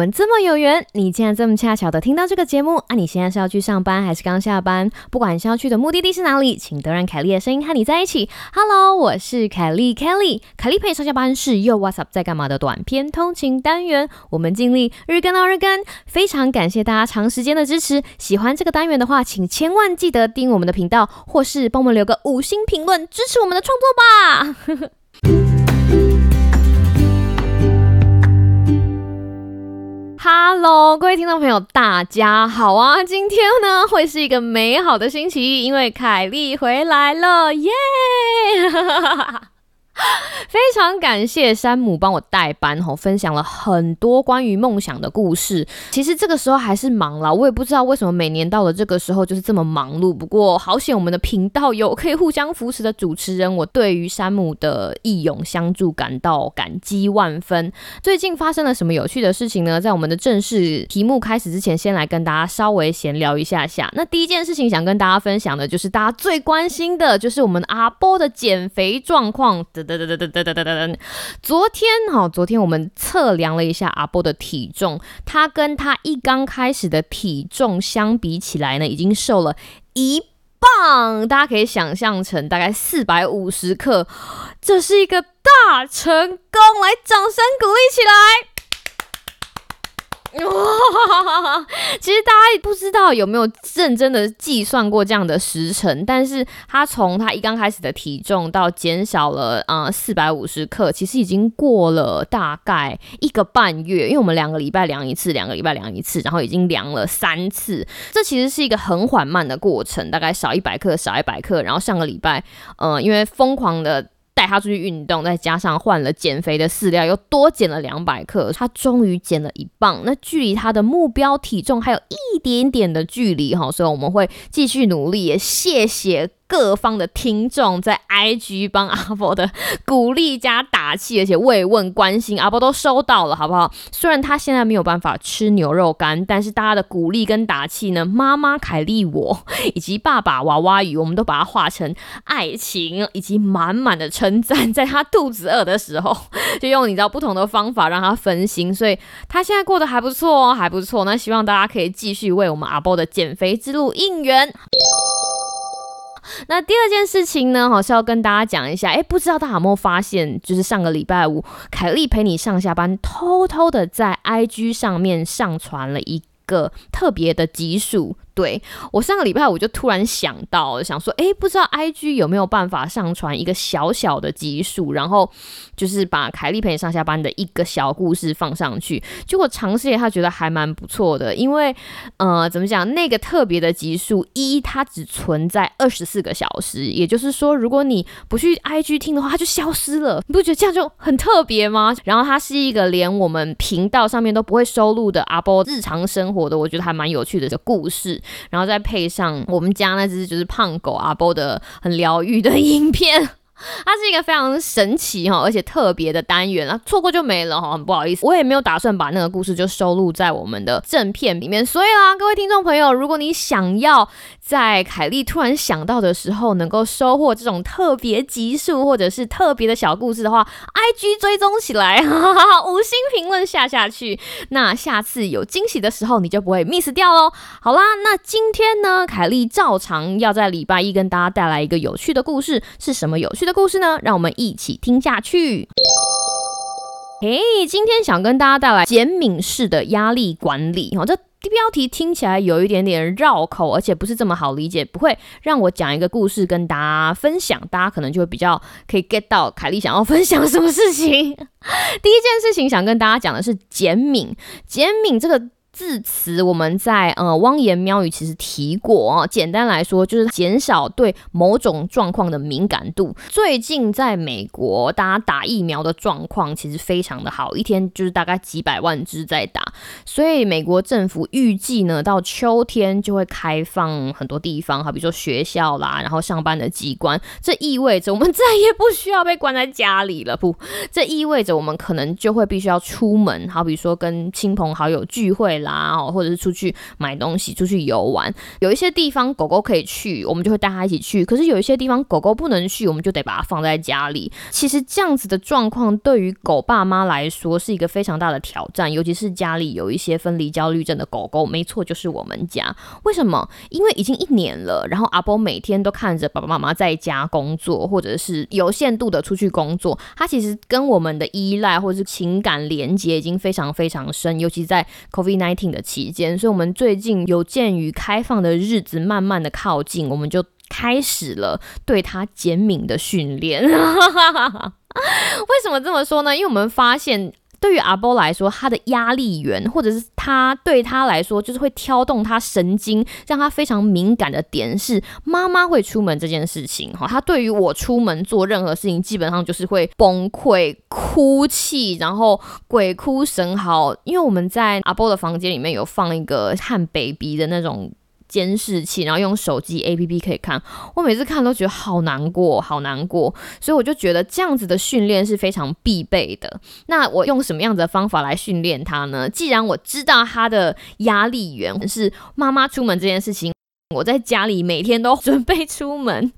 们这么有缘，你竟然这么恰巧的听到这个节目啊！你现在是要去上班还是刚下班？不管是要去的目的地是哪里，请都让凯莉的声音和你在一起。Hello，我是凯莉 Kelly，凯莉陪你上下班是又 What's up 在干嘛的短篇通勤单元，我们尽力日更到日更，非常感谢大家长时间的支持。喜欢这个单元的话，请千万记得订我们的频道，或是帮我们留个五星评论，支持我们的创作吧。Hello，各位听众朋友，大家好啊！今天呢会是一个美好的星期一，因为凯莉回来了，耶！非常感谢山姆帮我代班吼，分享了很多关于梦想的故事。其实这个时候还是忙了，我也不知道为什么每年到了这个时候就是这么忙碌。不过好险，我们的频道有可以互相扶持的主持人，我对于山姆的义勇相助感到感激万分。最近发生了什么有趣的事情呢？在我们的正式题目开始之前，先来跟大家稍微闲聊一下下。那第一件事情想跟大家分享的就是大家最关心的，就是我们阿波的减肥状况。噔噔噔噔噔噔噔噔！昨天哈，昨天我们测量了一下阿波的体重，他跟他一刚开始的体重相比起来呢，已经瘦了一磅。大家可以想象成大概四百五十克，这是一个大成功！来，掌声鼓励起来！哇！其实大家也不知道有没有认真的计算过这样的时程，但是他从他一刚开始的体重到减少了啊四百五十克，其实已经过了大概一个半月，因为我们两个礼拜量一次，两个礼拜量一次，然后已经量了三次，这其实是一个很缓慢的过程，大概少一百克，少一百克，然后上个礼拜，嗯，因为疯狂的。他出去运动，再加上换了减肥的饲料，又多减了两百克，他终于减了一磅。那距离他的目标体重还有一点点的距离哈，所以我们会继续努力。也谢谢。各方的听众在 IG 帮阿波的鼓励加打气，而且慰问关心，阿波都收到了，好不好？虽然他现在没有办法吃牛肉干，但是大家的鼓励跟打气呢，妈妈凯莉我以及爸爸娃娃鱼，我们都把它化成爱情以及满满的称赞，在他肚子饿的时候，就用你知道不同的方法让他分心，所以他现在过得还不错哦，还不错。那希望大家可以继续为我们阿波的减肥之路应援。那第二件事情呢，好是要跟大家讲一下，哎，不知道大家有没有发现，就是上个礼拜五，凯莉陪你上下班，偷偷的在 IG 上面上传了一个特别的集数。对我上个礼拜我就突然想到，想说，哎，不知道 I G 有没有办法上传一个小小的集数，然后就是把凯莉陪你上下班的一个小故事放上去。结果尝试一下，他觉得还蛮不错的，因为呃，怎么讲，那个特别的集数一，它只存在二十四个小时，也就是说，如果你不去 I G 听的话，它就消失了。你不觉得这样就很特别吗？然后它是一个连我们频道上面都不会收录的阿波日常生活的，我觉得还蛮有趣的一个故事。然后再配上我们家那只就是胖狗阿波的很疗愈的影片。它是一个非常神奇哈，而且特别的单元啊，错过就没了哈，不好意思，我也没有打算把那个故事就收录在我们的正片里面，所以啦，各位听众朋友，如果你想要在凯莉突然想到的时候能够收获这种特别集数或者是特别的小故事的话，IG 追踪起来，五星评论下下去，那下次有惊喜的时候你就不会 miss 掉喽。好啦，那今天呢，凯莉照常要在礼拜一跟大家带来一个有趣的故事，是什么有趣的？的故事呢，让我们一起听下去。嘿，今天想跟大家带来减敏式的压力管理。哦，这标题听起来有一点点绕口，而且不是这么好理解。不会让我讲一个故事跟大家分享，大家可能就会比较可以 get 到凯莉想要分享什么事情。第一件事情想跟大家讲的是减敏，减敏这个。字词我们在呃汪言喵语其实提过啊，简单来说就是减少对某种状况的敏感度。最近在美国，大家打疫苗的状况其实非常的好，一天就是大概几百万只在打，所以美国政府预计呢到秋天就会开放很多地方，好比说学校啦，然后上班的机关，这意味着我们 再也不需要被关在家里了，不，这意味着我们可能就会必须要出门，好比说跟亲朋好友聚会。啦，哦，或者是出去买东西、出去游玩。有一些地方狗狗可以去，我们就会带它一起去。可是有一些地方狗狗不能去，我们就得把它放在家里。其实这样子的状况对于狗爸妈来说是一个非常大的挑战，尤其是家里有一些分离焦虑症的狗狗。没错，就是我们家。为什么？因为已经一年了，然后阿波每天都看着爸爸妈妈在家工作，或者是有限度的出去工作，他其实跟我们的依赖或者是情感连接已经非常非常深，尤其在 COVID-19 的期间。所以，我们最近有鉴于开放的日子慢慢的靠近，我们就开始了对他减敏的训练。为什么这么说呢？因为我们发现。对于阿波来说，他的压力源，或者是他对他来说，就是会挑动他神经，让他非常敏感的点是妈妈会出门这件事情。哈，他对于我出门做任何事情，基本上就是会崩溃、哭泣，然后鬼哭神嚎。因为我们在阿波的房间里面有放一个看 baby 的那种。监视器，然后用手机 A P P 可以看。我每次看都觉得好难过，好难过。所以我就觉得这样子的训练是非常必备的。那我用什么样子的方法来训练他呢？既然我知道他的压力源是妈妈出门这件事情，我在家里每天都准备出门。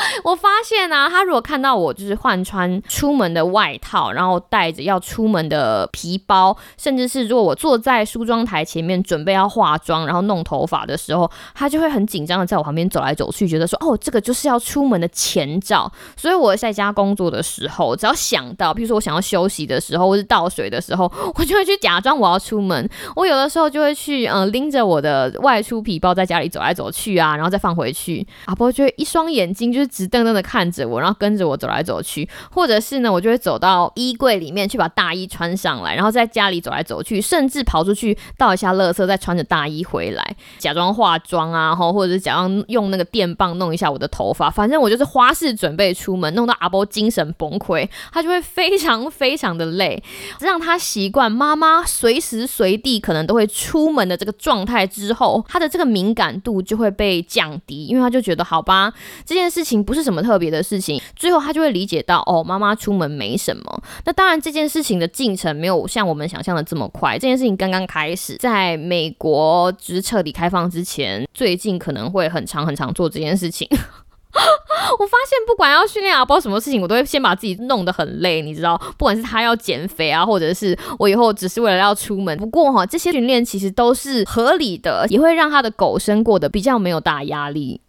我发现啊，他如果看到我就是换穿出门的外套，然后带着要出门的皮包，甚至是如果我坐在梳妆台前面准备要化妆，然后弄头发的时候，他就会很紧张的在我旁边走来走去，觉得说哦，这个就是要出门的前兆。所以我在家工作的时候，只要想到，比如说我想要休息的时候，或是倒水的时候，我就会去假装我要出门。我有的时候就会去嗯拎着我的外出皮包在家里走来走去啊，然后再放回去。阿波就会一双眼睛就是直。瞪瞪的看着我，然后跟着我走来走去，或者是呢，我就会走到衣柜里面去把大衣穿上来，然后在家里走来走去，甚至跑出去倒一下垃圾，再穿着大衣回来，假装化妆啊，然后或者是假装用那个电棒弄一下我的头发，反正我就是花式准备出门，弄到阿波精神崩溃，他就会非常非常的累，让他习惯妈妈随时随地可能都会出门的这个状态之后，他的这个敏感度就会被降低，因为他就觉得好吧，这件事情不是。什么特别的事情？最后他就会理解到，哦，妈妈出门没什么。那当然，这件事情的进程没有像我们想象的这么快。这件事情刚刚开始，在美国就是彻底开放之前，最近可能会很长很长做这件事情。我发现，不管要训练啊，包什么事情，我都会先把自己弄得很累，你知道？不管是他要减肥啊，或者是我以后只是为了要出门。不过哈，这些训练其实都是合理的，也会让他的狗生过得比较没有大压力。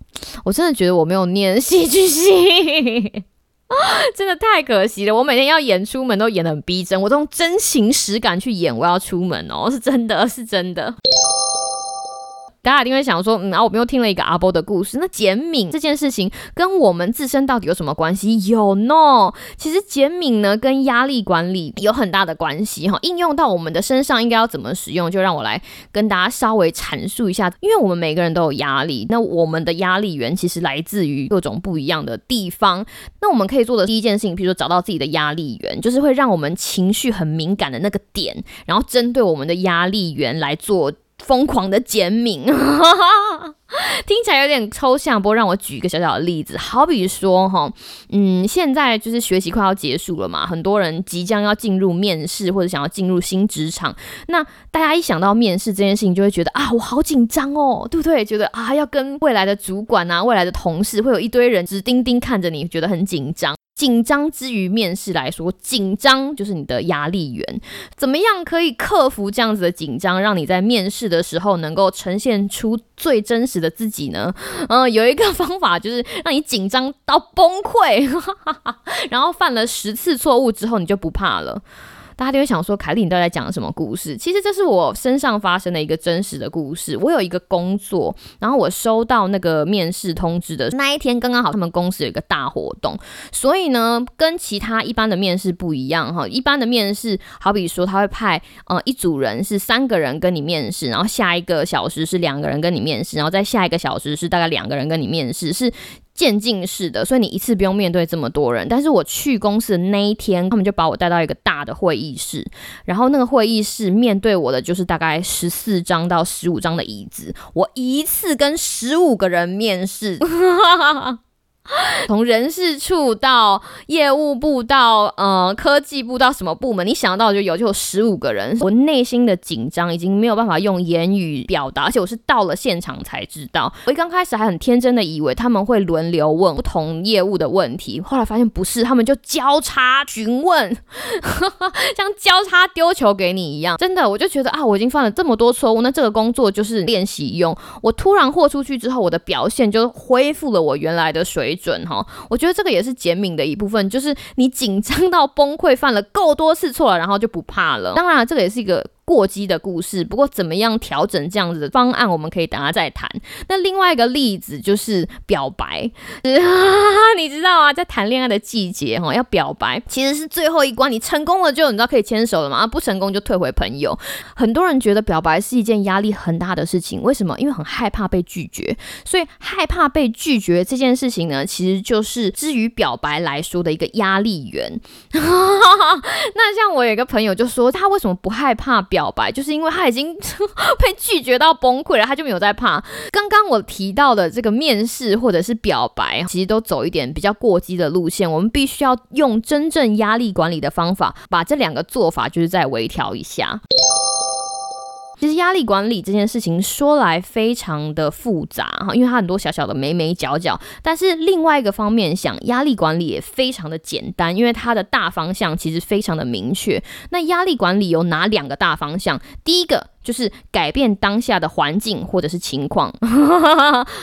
我真的觉得我没有念戏剧性，真的太可惜了。我每天要演出门都演得很逼真，我都用真情实感去演我要出门哦，是真的是真的。大家一定会想说，嗯，然后我们又听了一个阿波的故事。那减敏这件事情跟我们自身到底有什么关系？有呢。其实减敏呢跟压力管理有很大的关系哈。应用到我们的身上应该要怎么使用？就让我来跟大家稍微阐述一下。因为我们每个人都有压力，那我们的压力源其实来自于各种不一样的地方。那我们可以做的第一件事情，比如说找到自己的压力源，就是会让我们情绪很敏感的那个点，然后针对我们的压力源来做。疯狂的减敏，听起来有点抽象，不过让我举一个小小的例子，好比说哈，嗯，现在就是学习快要结束了嘛，很多人即将要进入面试或者想要进入新职场，那大家一想到面试这件事情，就会觉得啊，我好紧张哦，对不对？觉得啊，要跟未来的主管啊、未来的同事，会有一堆人直盯盯看着你，觉得很紧张。紧张之于面试来说，紧张就是你的压力源。怎么样可以克服这样子的紧张，让你在面试的时候能够呈现出最真实的自己呢？嗯，有一个方法就是让你紧张到崩溃，然后犯了十次错误之后，你就不怕了。大家就会想说，凯莉你都在讲什么故事？其实这是我身上发生的一个真实的故事。我有一个工作，然后我收到那个面试通知的那一天，刚刚好他们公司有一个大活动，所以呢，跟其他一般的面试不一样哈。一般的面试，好比说他会派呃一组人是三个人跟你面试，然后下一个小时是两个人跟你面试，然后再下一个小时是大概两个人跟你面试，是。渐进式的，所以你一次不用面对这么多人。但是我去公司的那一天，他们就把我带到一个大的会议室，然后那个会议室面对我的就是大概十四张到十五张的椅子，我一次跟十五个人面试。从人事处到业务部到呃科技部到什么部门，你想到就有就有十五个人，我内心的紧张已经没有办法用言语表达，而且我是到了现场才知道。我一刚开始还很天真的以为他们会轮流问不同业务的问题，后来发现不是，他们就交叉询问，像交叉丢球给你一样。真的，我就觉得啊，我已经犯了这么多错误，那这个工作就是练习用。我突然豁出去之后，我的表现就恢复了我原来的水准哈。我觉得这个也是减敏的一部分，就是你紧张到崩溃，犯了够多次错了，然后就不怕了。当然，这个也是一个。过激的故事，不过怎么样调整这样子的方案，我们可以等下再谈。那另外一个例子就是表白，你知道啊，在谈恋爱的季节哈，要表白其实是最后一关，你成功了就你知道可以牵手了嘛，不成功就退回朋友。很多人觉得表白是一件压力很大的事情，为什么？因为很害怕被拒绝，所以害怕被拒绝这件事情呢，其实就是至于表白来说的一个压力源。那像我有一个朋友就说，他为什么不害怕表？表白就是因为他已经 被拒绝到崩溃了，他就没有在怕。刚刚我提到的这个面试或者是表白，其实都走一点比较过激的路线。我们必须要用真正压力管理的方法，把这两个做法就是再微调一下。其实压力管理这件事情说来非常的复杂哈，因为它很多小小的眉眉角角。但是另外一个方面想，压力管理也非常的简单，因为它的大方向其实非常的明确。那压力管理有哪两个大方向？第一个。就是改变当下的环境或者是情况。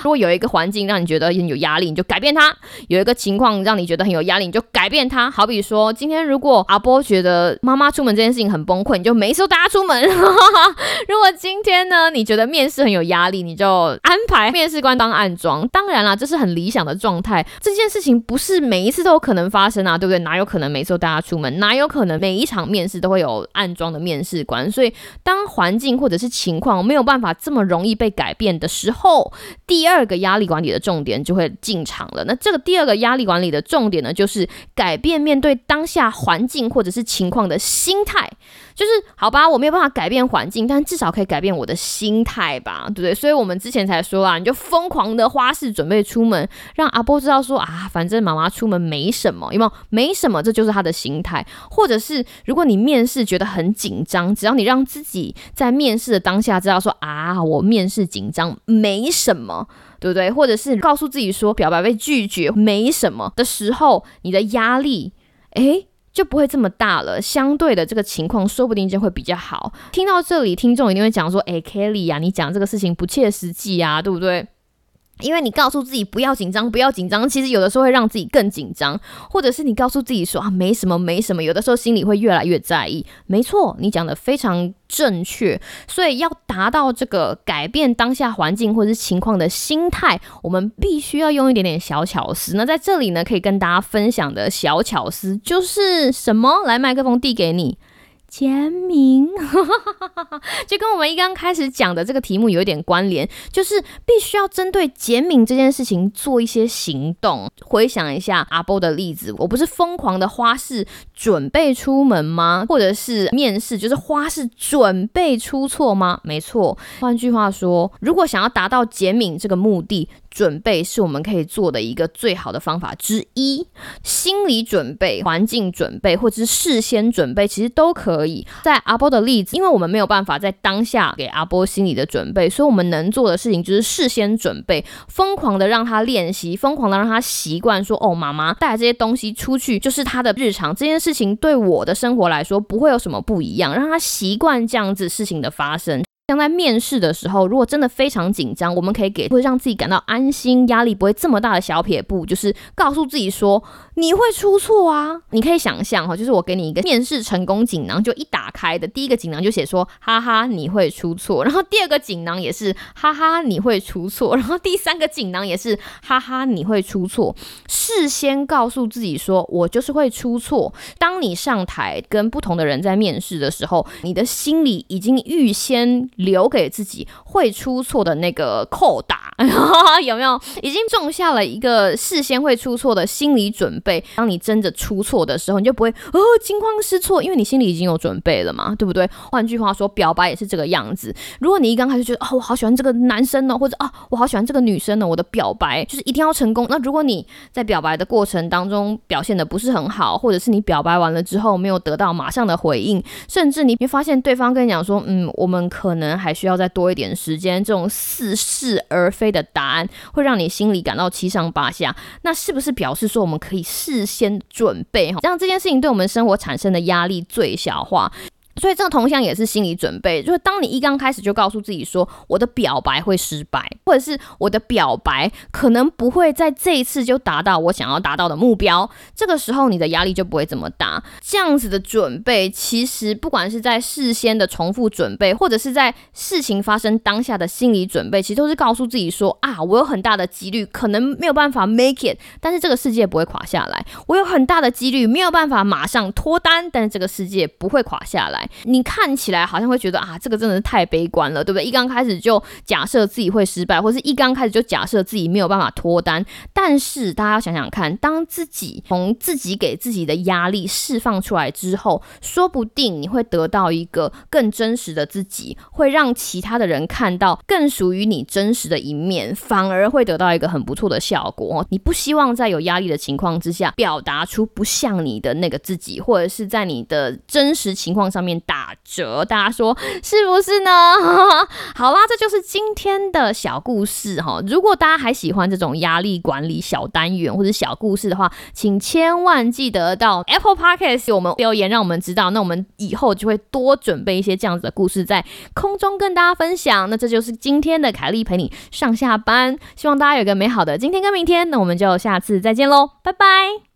如果有一个环境让你觉得有压力，你就改变它；有一个情况让你觉得很有压力，你就改变它。好比说，今天如果阿波觉得妈妈出门这件事情很崩溃，你就没收大家出门。如果今天呢，你觉得面试很有压力，你就安排面试官当暗装。当然啦，这是很理想的状态。这件事情不是每一次都有可能发生啊，对不对？哪有可能没收大家出门？哪有可能每一场面试都会有暗装的面试官？所以当环境或者是情况没有办法这么容易被改变的时候，第二个压力管理的重点就会进场了。那这个第二个压力管理的重点呢，就是改变面对当下环境或者是情况的心态。就是好吧，我没有办法改变环境，但至少可以改变我的心态吧，对不对？所以我们之前才说啊，你就疯狂的花式准备出门，让阿波知道说啊，反正妈妈出门没什么，有没有？没什么，这就是他的心态。或者是如果你面试觉得很紧张，只要你让自己在面面试的当下知道说啊，我面试紧张没什么，对不对？或者是告诉自己说表白被拒绝没什么的时候，你的压力，诶。就不会这么大了，相对的这个情况说不定就会比较好。听到这里，听众一定会讲说：“诶，Kelly 呀，你讲这个事情不切实际啊，对不对？”因为你告诉自己不要紧张，不要紧张，其实有的时候会让自己更紧张，或者是你告诉自己说啊没什么没什么，有的时候心里会越来越在意。没错，你讲的非常正确。所以要达到这个改变当下环境或者是情况的心态，我们必须要用一点点小巧思。那在这里呢，可以跟大家分享的小巧思就是什么？来，麦克风递给你。减敏，就跟我们一刚开始讲的这个题目有一点关联，就是必须要针对减敏这件事情做一些行动。回想一下阿波的例子，我不是疯狂的花式准备出门吗？或者是面试，就是花式准备出错吗？没错。换句话说，如果想要达到减敏这个目的，准备是我们可以做的一个最好的方法之一。心理准备、环境准备，或者是事先准备，其实都可以。在阿波的例子，因为我们没有办法在当下给阿波心理的准备，所以我们能做的事情就是事先准备，疯狂的让他练习，疯狂的让他习惯说：“哦，妈妈带这些东西出去就是他的日常，这件事情对我的生活来说不会有什么不一样。”让他习惯这样子事情的发生。像在面试的时候，如果真的非常紧张，我们可以给会让自己感到安心、压力不会这么大的小撇步，就是告诉自己说你会出错啊。你可以想象哈，就是我给你一个面试成功锦囊，就一打开的第一个锦囊就写说哈哈你会出错，然后第二个锦囊也是哈哈你会出错，然后第三个锦囊也是哈哈你会出错。事先告诉自己说我就是会出错。当你上台跟不同的人在面试的时候，你的心里已经预先。留给自己会出错的那个扣打。有没有？已经种下了一个事先会出错的心理准备。当你真的出错的时候，你就不会哦惊慌失措，因为你心里已经有准备了嘛，对不对？换句话说，表白也是这个样子。如果你一刚开始觉得哦，我好喜欢这个男生呢，或者啊，我好喜欢这个女生呢，我的表白就是一定要成功。那如果你在表白的过程当中表现的不是很好，或者是你表白完了之后没有得到马上的回应，甚至你会发现对方跟你讲说，嗯，我们可能可能还需要再多一点时间，这种似是而非的答案会让你心里感到七上八下。那是不是表示说我们可以事先准备哈，让这件事情对我们生活产生的压力最小化？所以这个同样也是心理准备，就是当你一刚开始就告诉自己说我的表白会失败，或者是我的表白可能不会在这一次就达到我想要达到的目标，这个时候你的压力就不会这么大。这样子的准备，其实不管是在事先的重复准备，或者是在事情发生当下的心理准备，其实都是告诉自己说啊，我有很大的几率可能没有办法 make it，但是这个世界不会垮下来。我有很大的几率没有办法马上脱单，但是这个世界不会垮下来。你看起来好像会觉得啊，这个真的是太悲观了，对不对？一刚开始就假设自己会失败，或是一刚开始就假设自己没有办法脱单。但是大家要想想看，当自己从自己给自己的压力释放出来之后，说不定你会得到一个更真实的自己，会让其他的人看到更属于你真实的一面，反而会得到一个很不错的效果。你不希望在有压力的情况之下，表达出不像你的那个自己，或者是在你的真实情况上面打折，大家说是不是呢？好啦，这就是今天的小故事哈。如果大家还喜欢这种压力管理小单元或者小故事的话，请千万记得到 Apple Podcast 我们留言，让我们知道。那我们以后就会多准备一些这样子的故事，在空中跟大家分享。那这就是今天的凯莉陪你上下班，希望大家有个美好的今天跟明天。那我们就下次再见喽，拜拜。